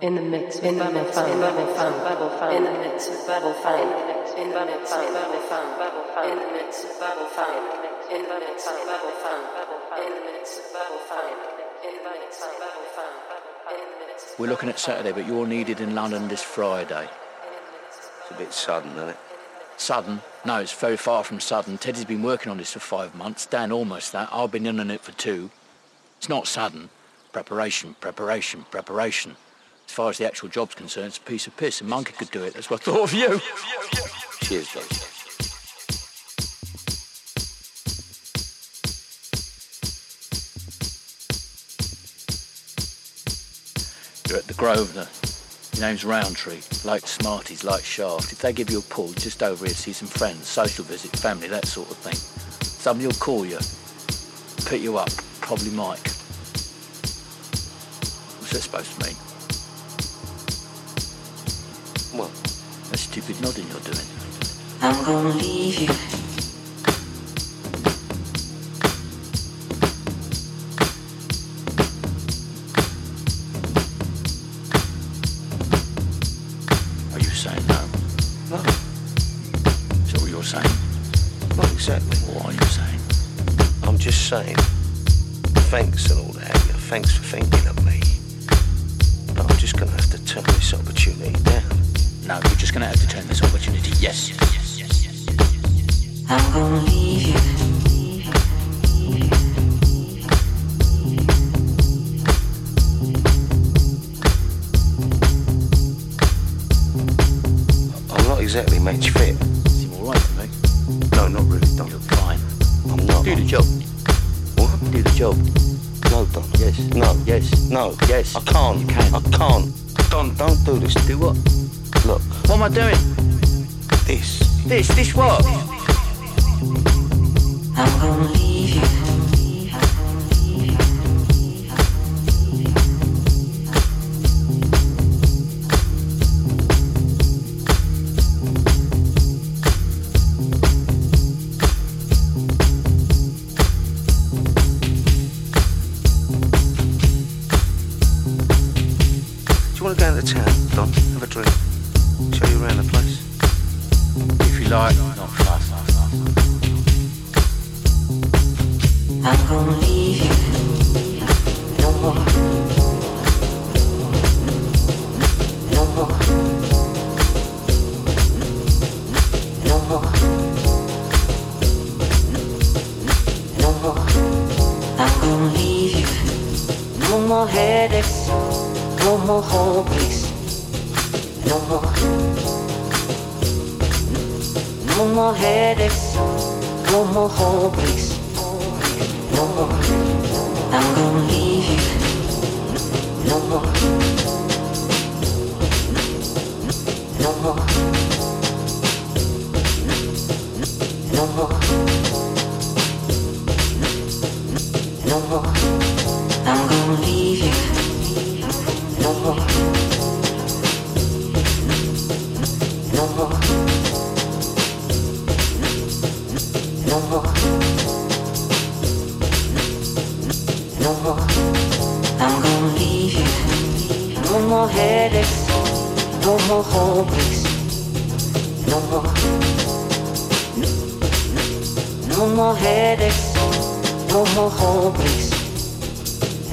In the mix, in the mix, in the mix, bubble fun. In the mix, bubble fun. In the mix, bubble fun. Bubble fun. In the mix, bubble fun. In the mix, bubble fun. In the mix, bubble fun. In the mix, bubble fun. We're looking at Saturday, but you're needed in London this Friday. It's a bit sudden, isn't it? Sudden? No, it's very far from sudden. Teddy's been working on this for five months. Dan almost that. I've been in on it for two. It's not sudden. Preparation, preparation, preparation. As far as the actual job's concerned, it's a piece of piss. A monkey could do it. That's what I thought of you. Cheers, John. You're at the Grosvenor. Your name's Roundtree. Like Smarties, like Shaft. If they give you a pull, just over here, see some friends, social visit, family, that sort of thing. Somebody will call you, pick you up, probably Mike. What's that supposed to mean? Stupid nodding you're doing. I'm gonna leave you. Yes. No. Yes. I can't. You can. I can't. Don, don't do this. Do what? Look, What am I doing? this. This, this what? I'm gonna leave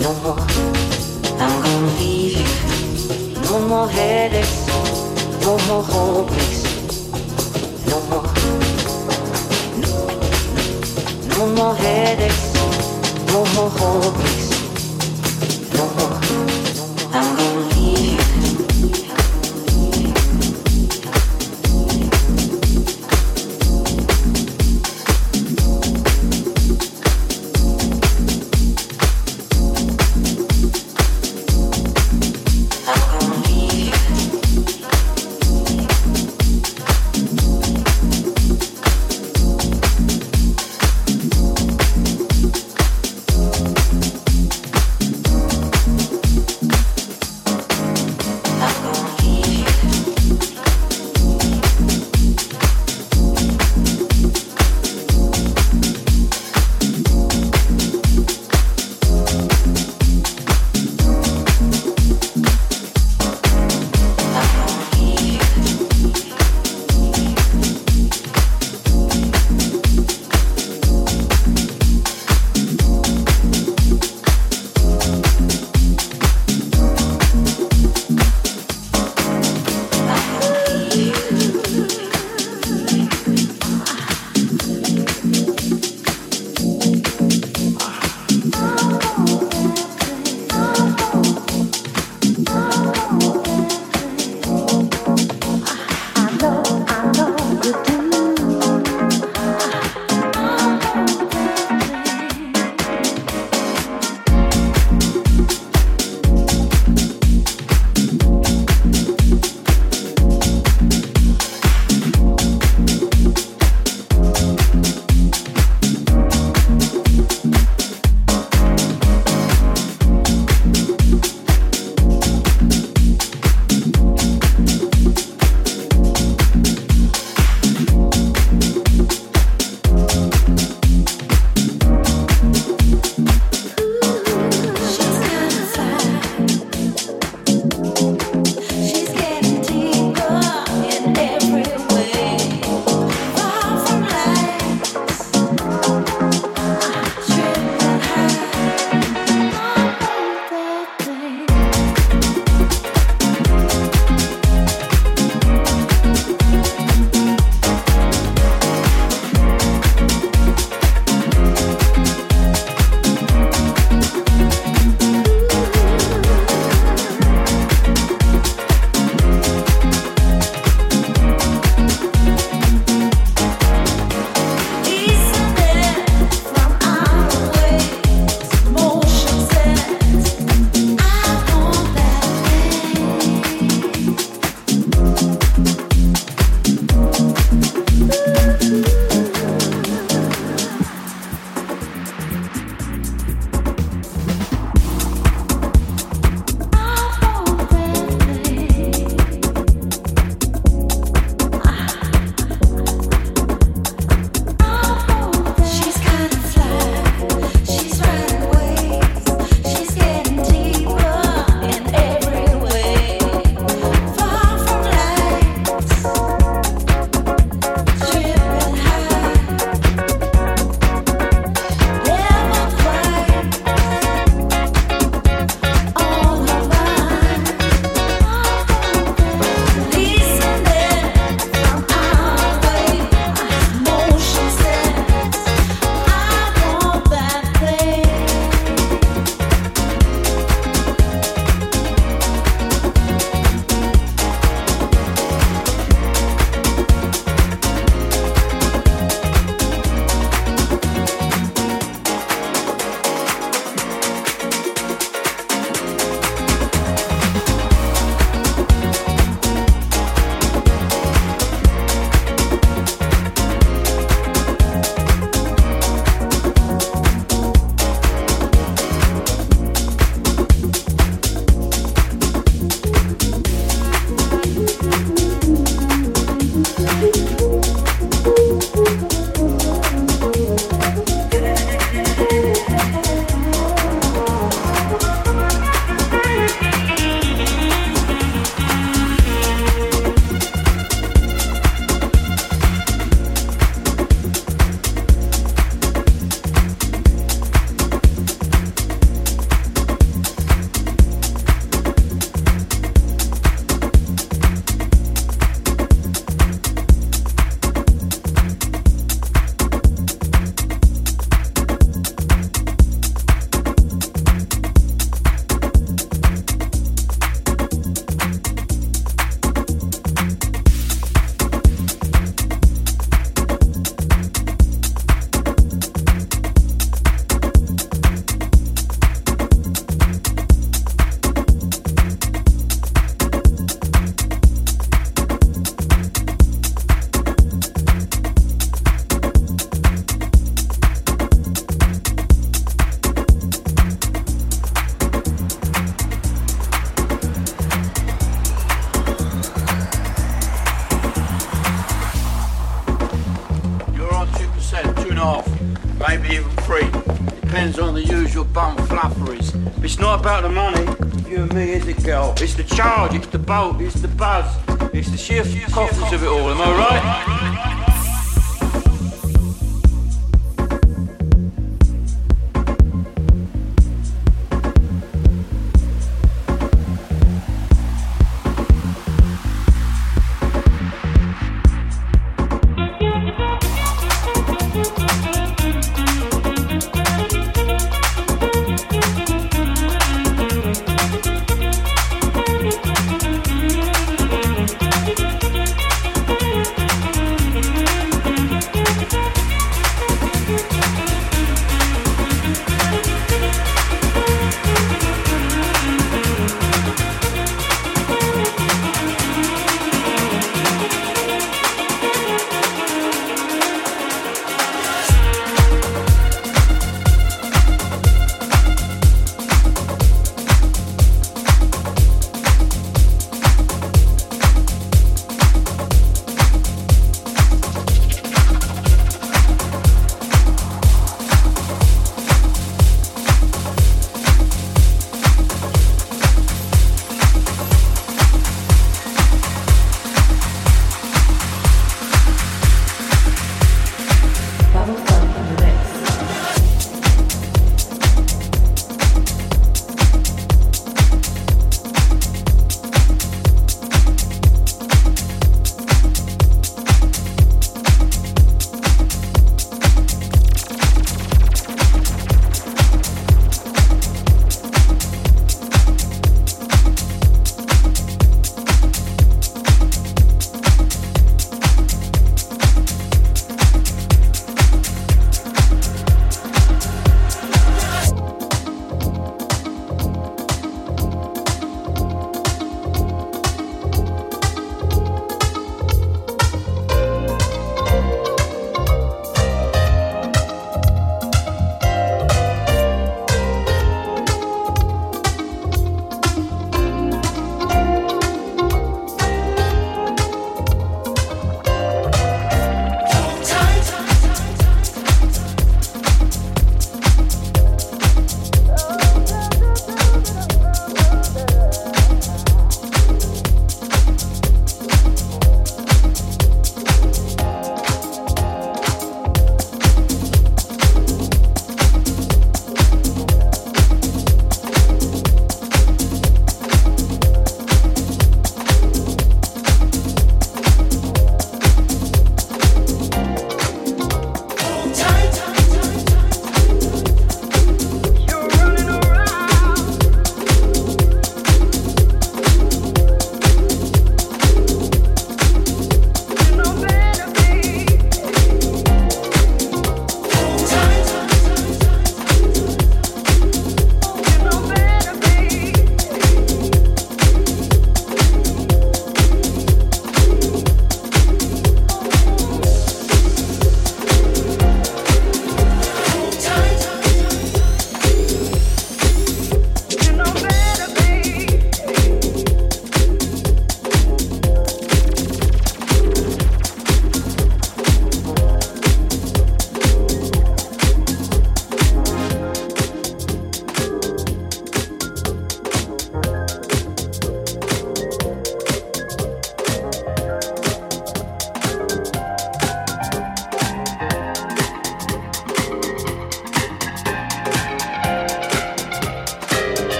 No more. I'm gonna leave you. No more headaches. No more heartbreaks. No more. No more headaches. No more heartbreaks. No more. I'm gonna even free. Depends on the usual bum flufferies. It's not about the money, you and me is a girl. It's the charge, it's the bolt, it's the buzz, it's the sheer confidence of it all, am I right?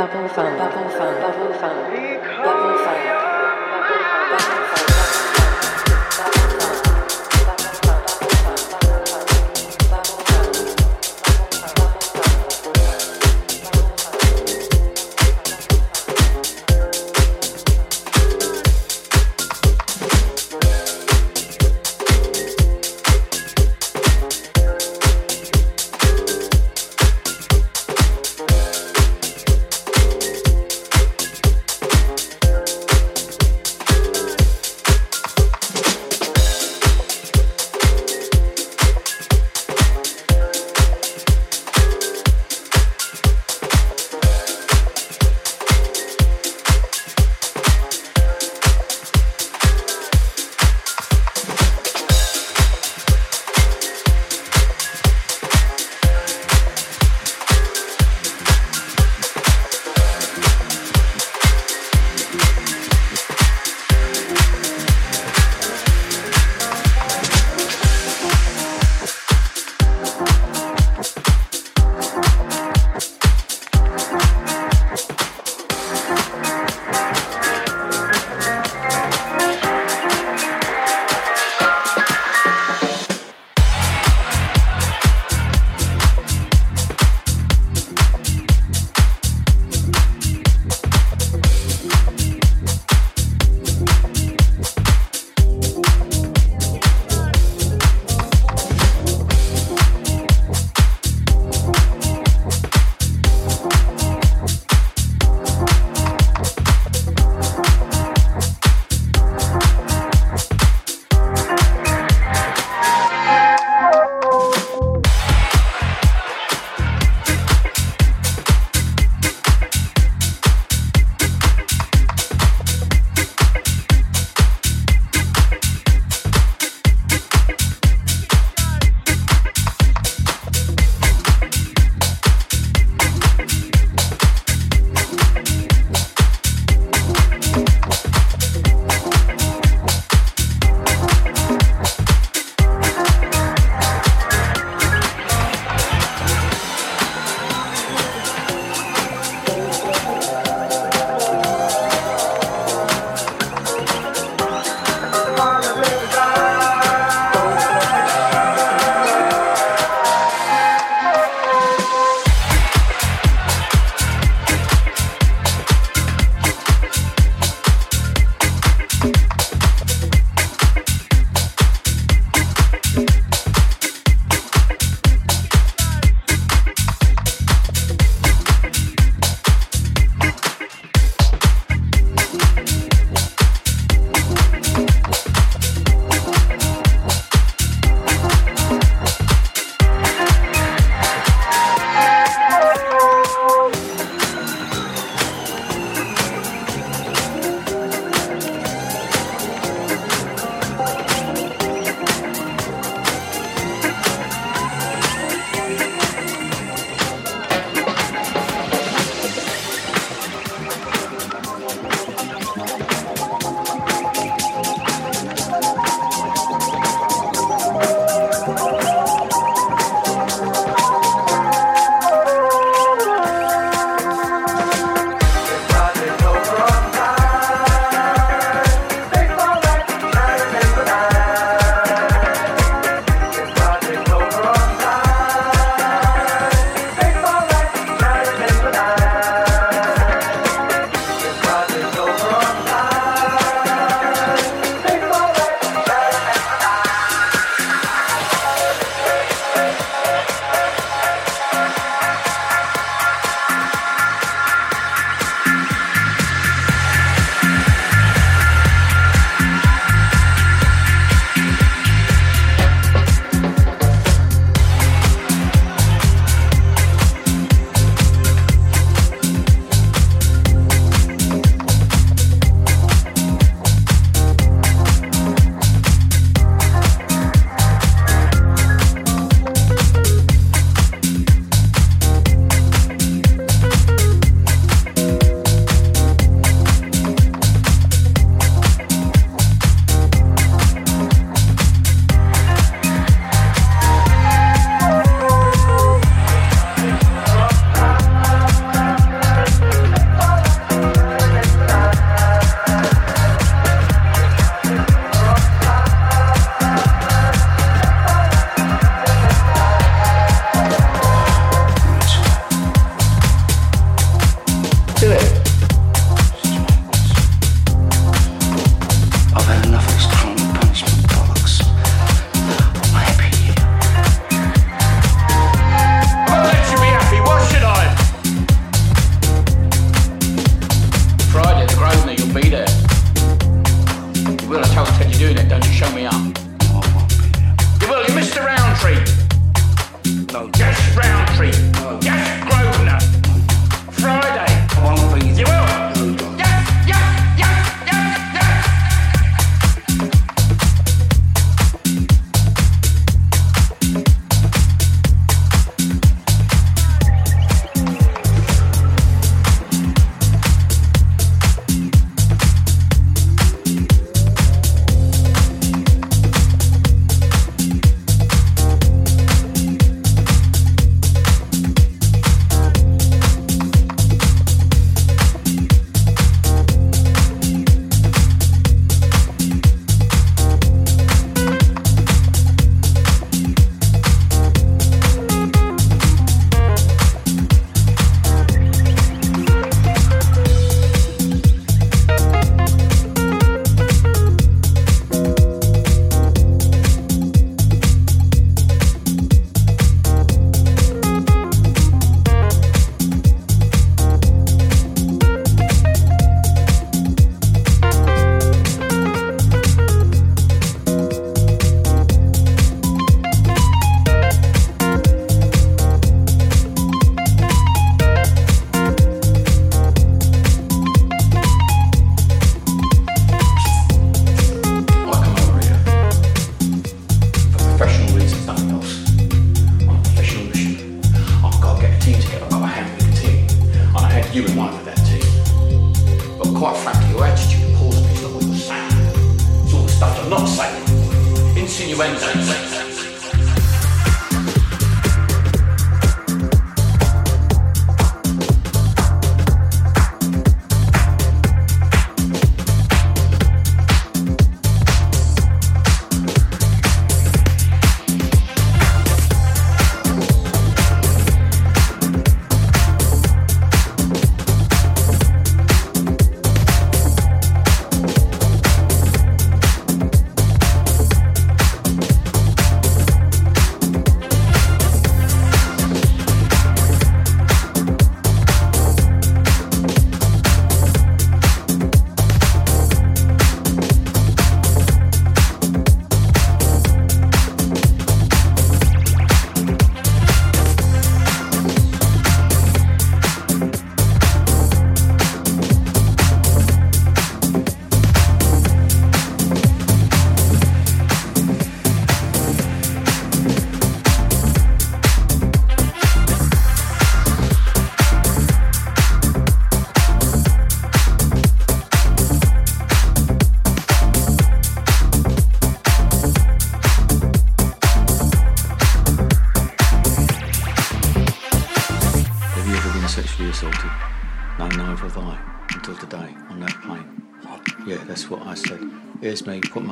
Bubble fun, bubble fun, bubble fun, bubble fun.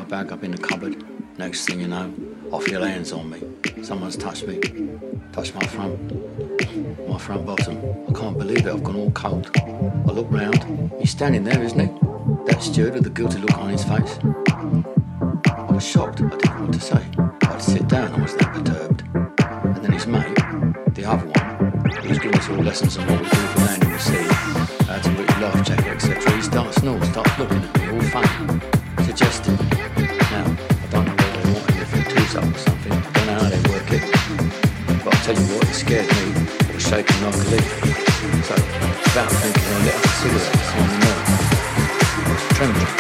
Bag up in the cupboard. Next thing you know, off your hands on me. Someone's touched me. Touched my front. My front bottom. I can't believe it, I've gone all cold. I look round. He's standing there, isn't he? That steward with the guilty look on his face. I was shocked. I didn't know what to say. I had to sit down, I was that perturbed. And then his mate, the other one, he was giving us all lessons on what Without thinking, I lit up a cigarette trembling.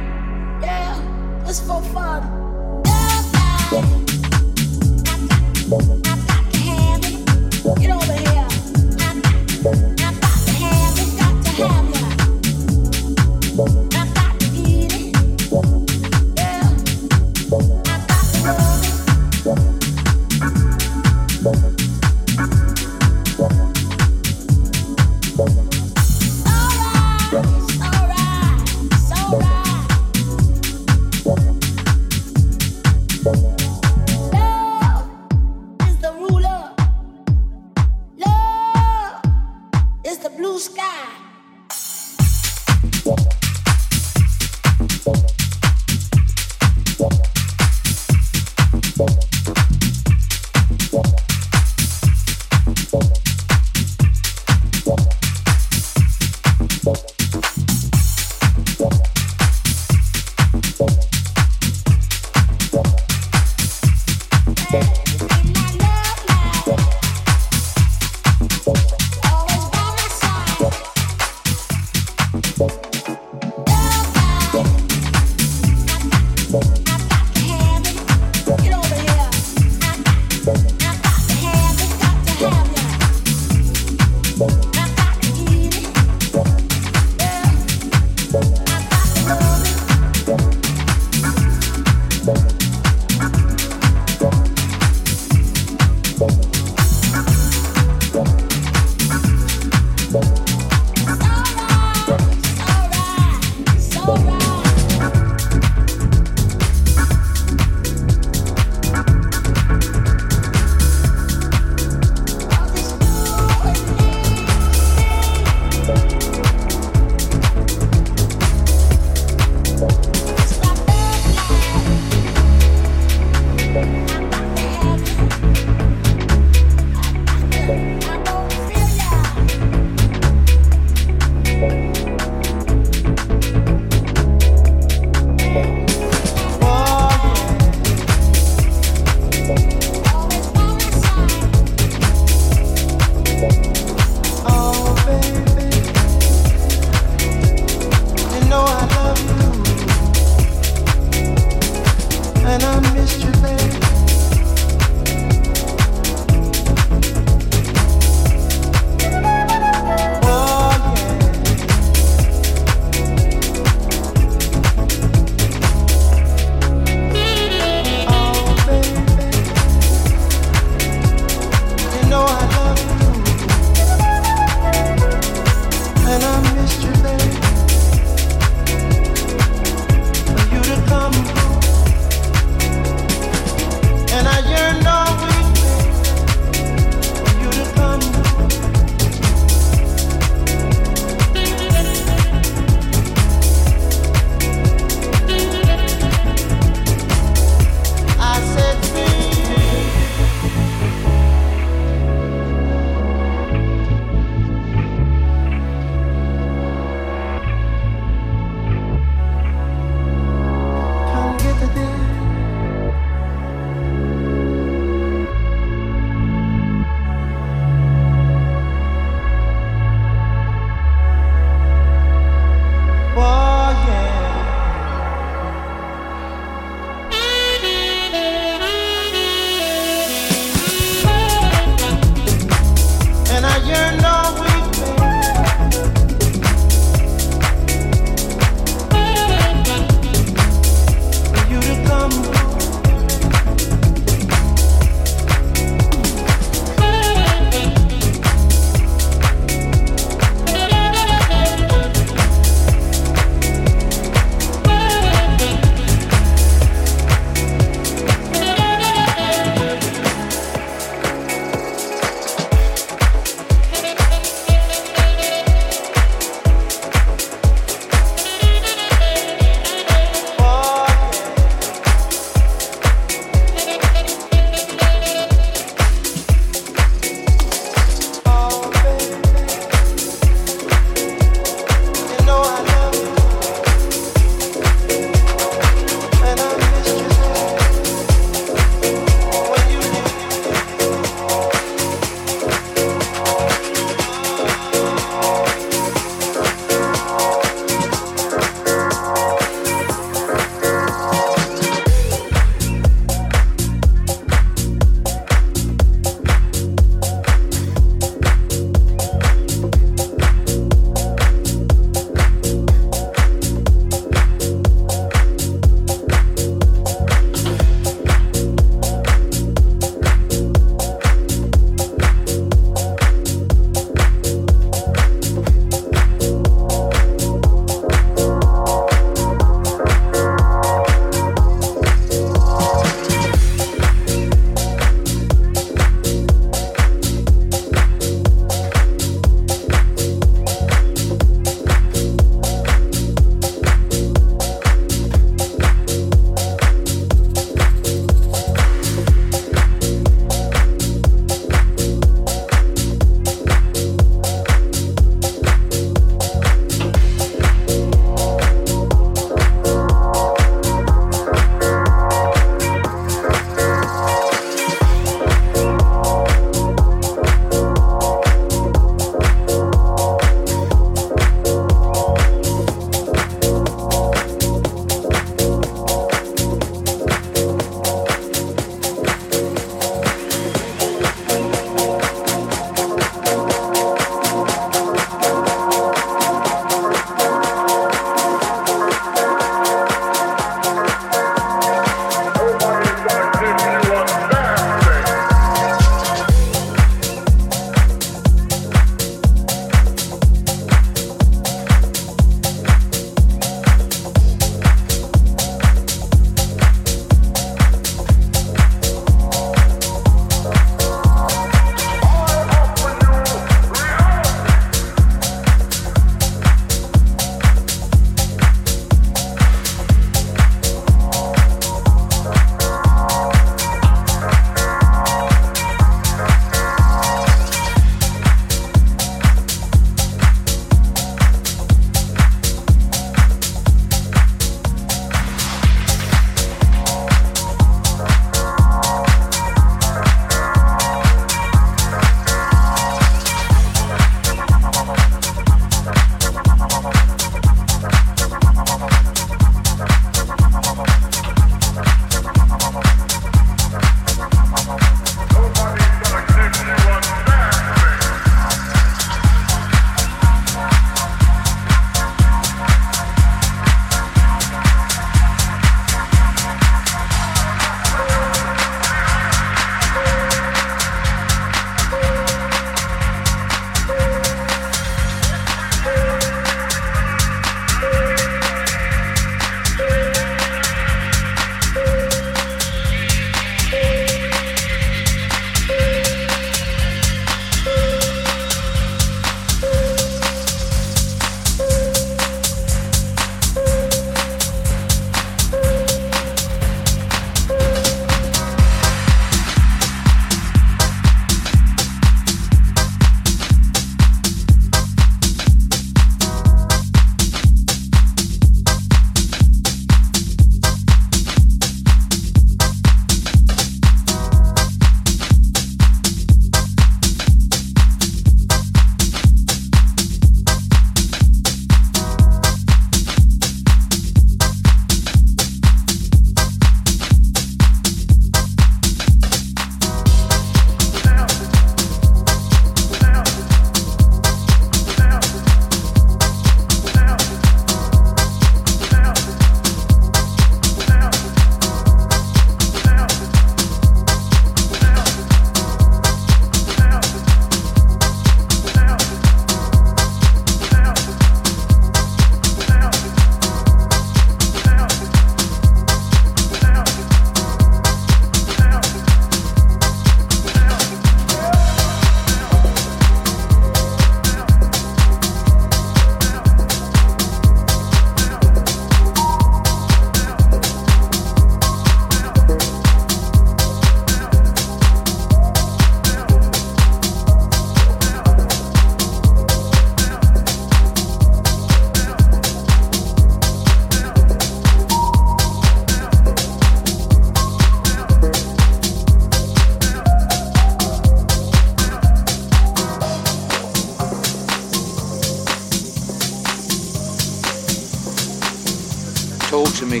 Me.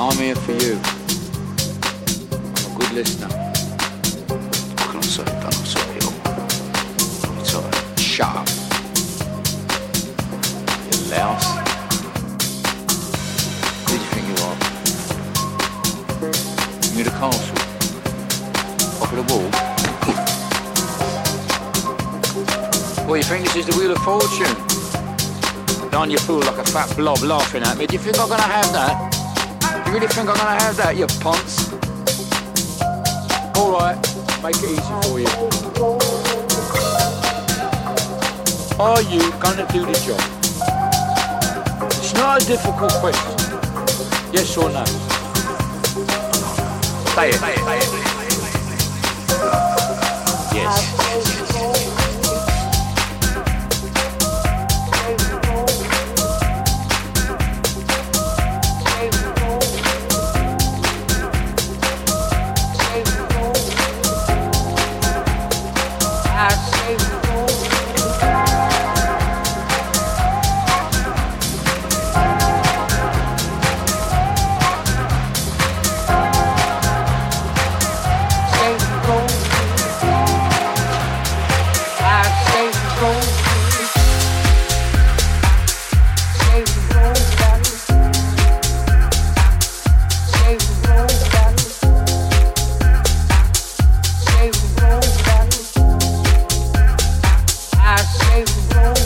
I'm here for you. I'm a good listener. Can I say? Don't I say it all? It's all right. Shut up. You louse. Who do you think you are? You the castle? Top of the wall? Well, you think this is the Wheel of Fortune? Don't you fool like a fat blob laughing at me? Do you think I'm gonna have that? Do You really think I'm gonna have that, you ponce? Alright, make it easy for you. Are you gonna do the job? It's not a difficult question. Yes or no? Say it. Yes. Went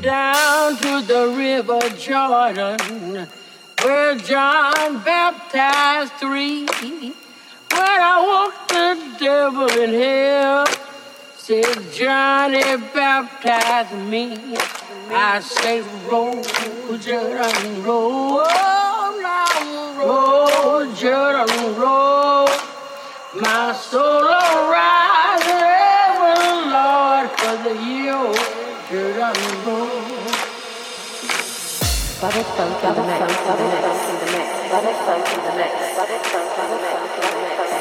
down to the river Jordan, where John baptized three. When I walked the devil in hell, said Johnny baptized me. I say, roll, Jordan, roll, roll, Jordan, roll. My soul will Mix, bubble funk in the mix, bubble funk in the mix, bubble funk in the mix, bubble funk in the mix,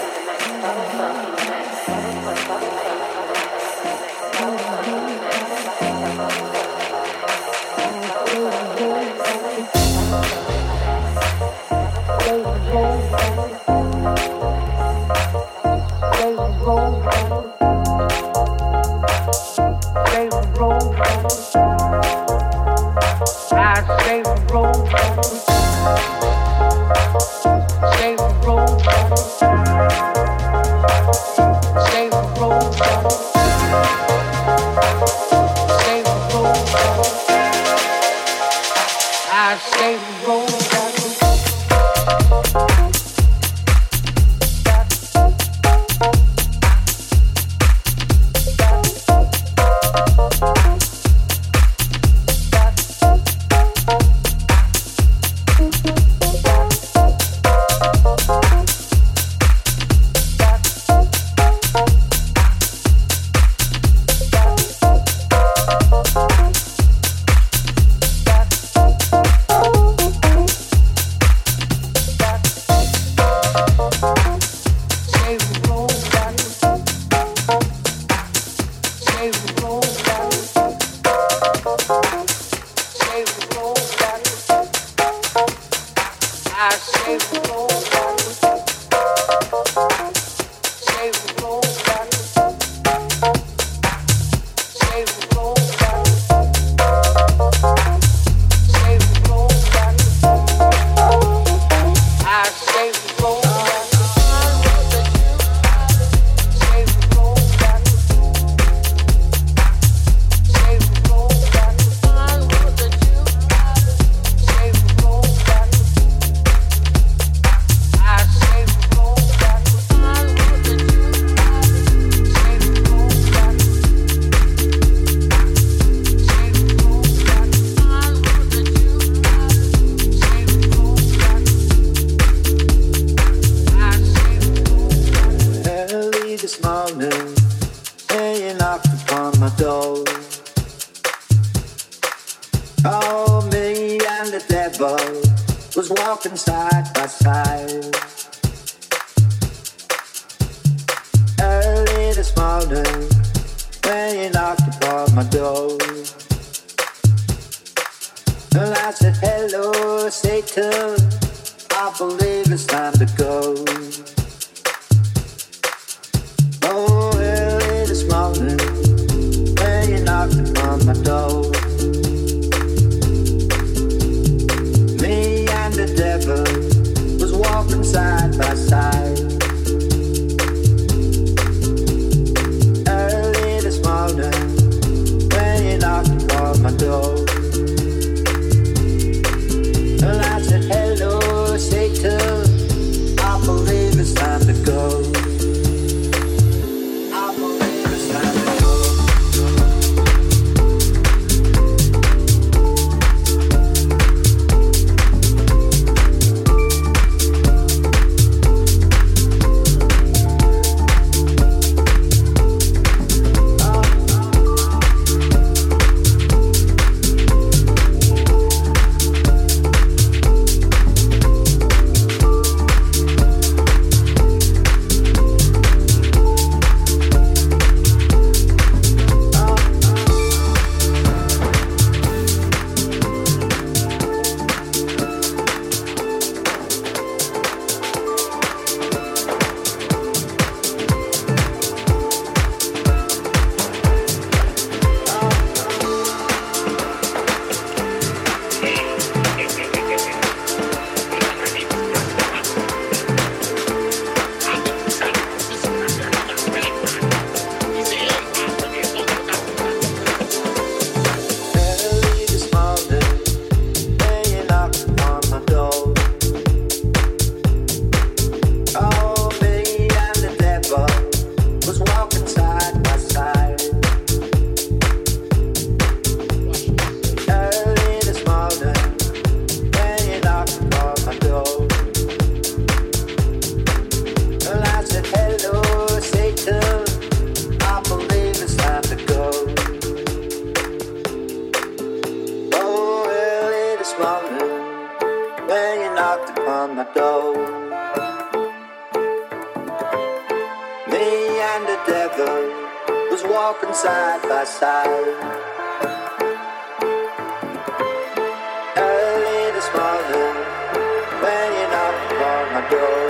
door.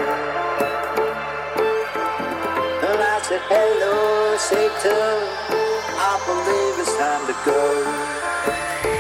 And I said, Hello, Satan, I believe it's time to go.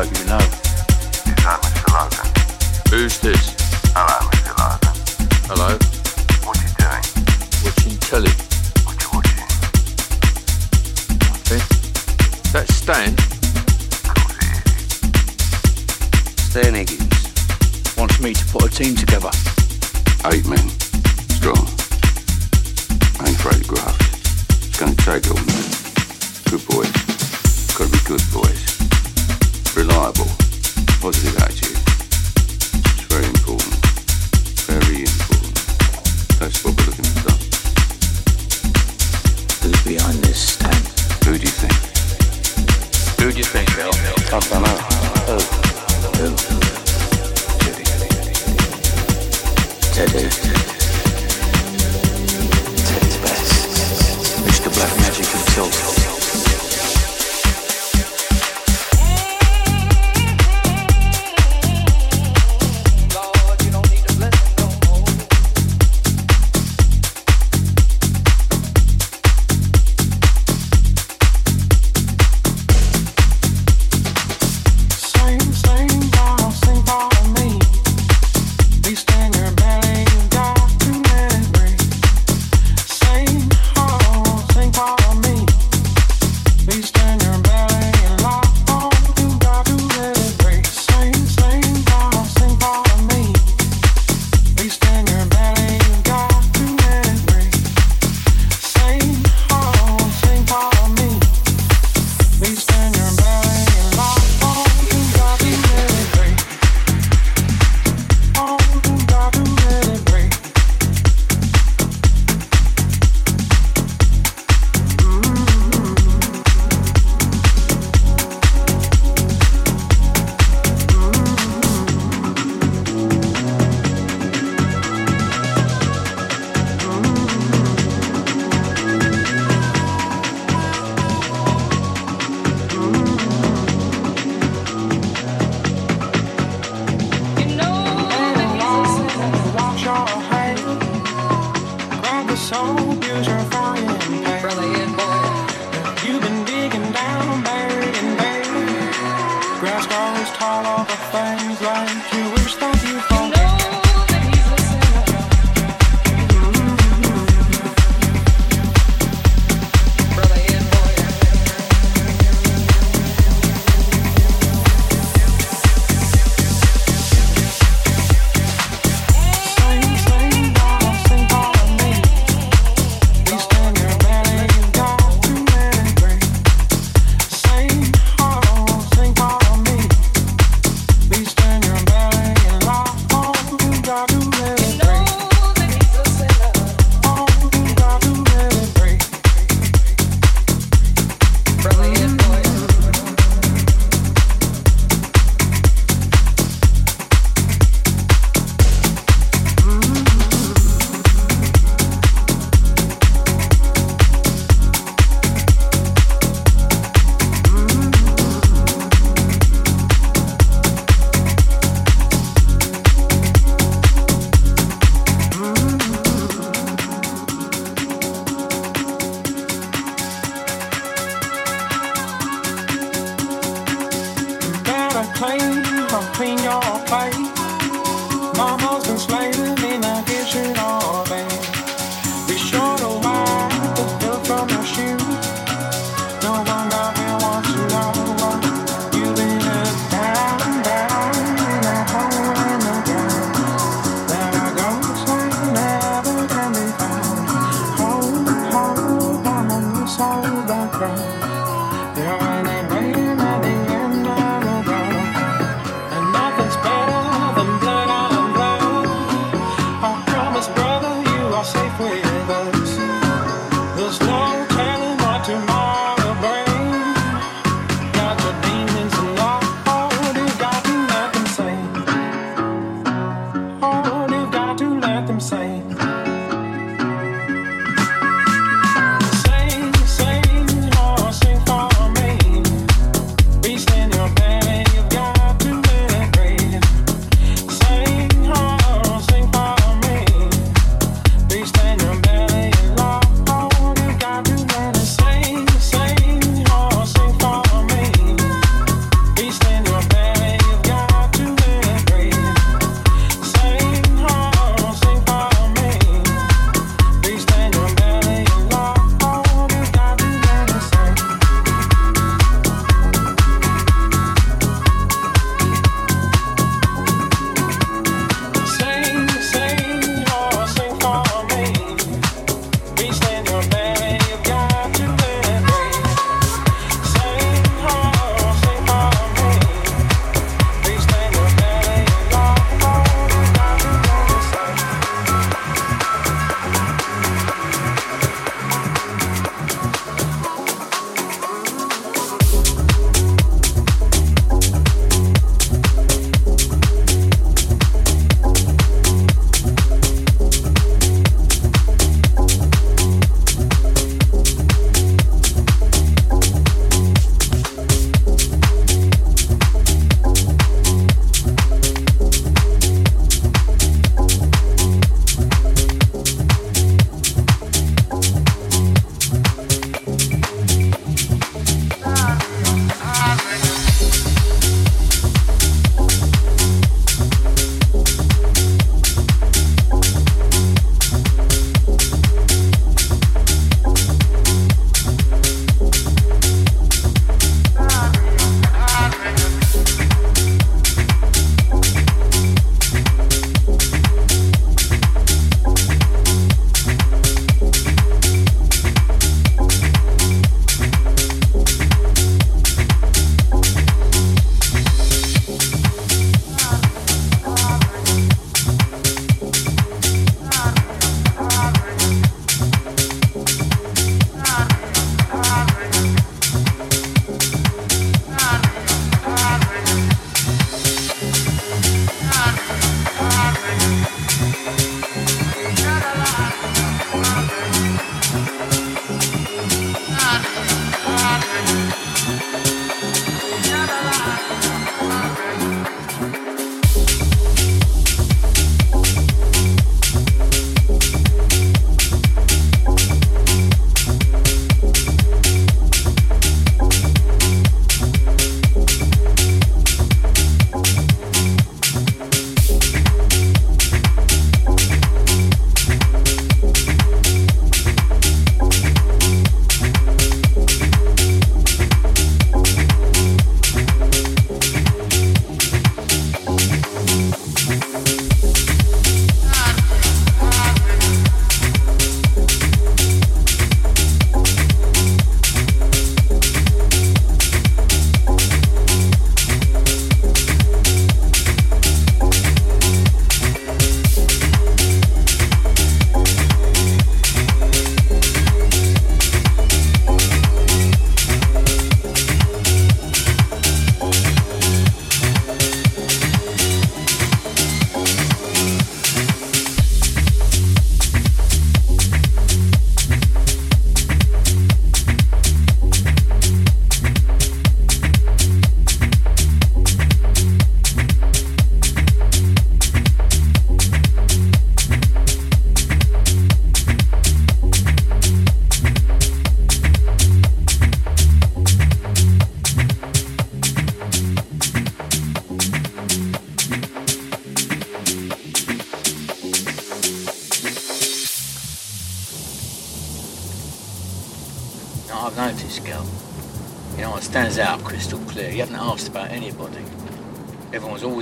bloke you know. Is that Mr. Logan? Who's this? Hello, Mr. Logan. Hello. What are you doing? Watching telly. What are you watching? Nothing. That Stan? Of course it is. Stan Higgins wants me to put a team together. Eight men. Strong. I ain't afraid to graft. It's gonna take all night. Good boys. Gotta be good boys reliable, positive attitude. It's very important. Very important. That's what we're looking for. Who's behind this? Who do you think? Who do you think, Bill? I don't know.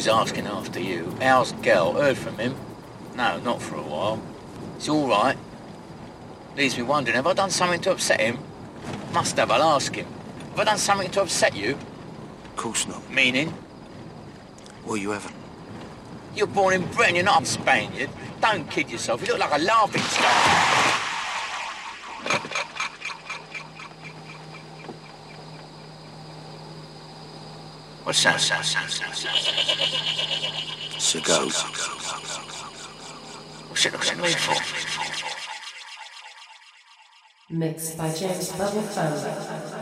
Asking after you. How's Gal? Heard from him? No, not for a while. It's all right. Leaves me wondering, have I done something to upset him? Must have, I'll ask him. Have I done something to upset you? Of course not. Meaning? Well, you haven't. You're born in Britain, you're not a Spaniard. Don't kid yourself, you look like a laughing What's that? Cigars. What's it looks at me for? Mixed by James Bubble Funk.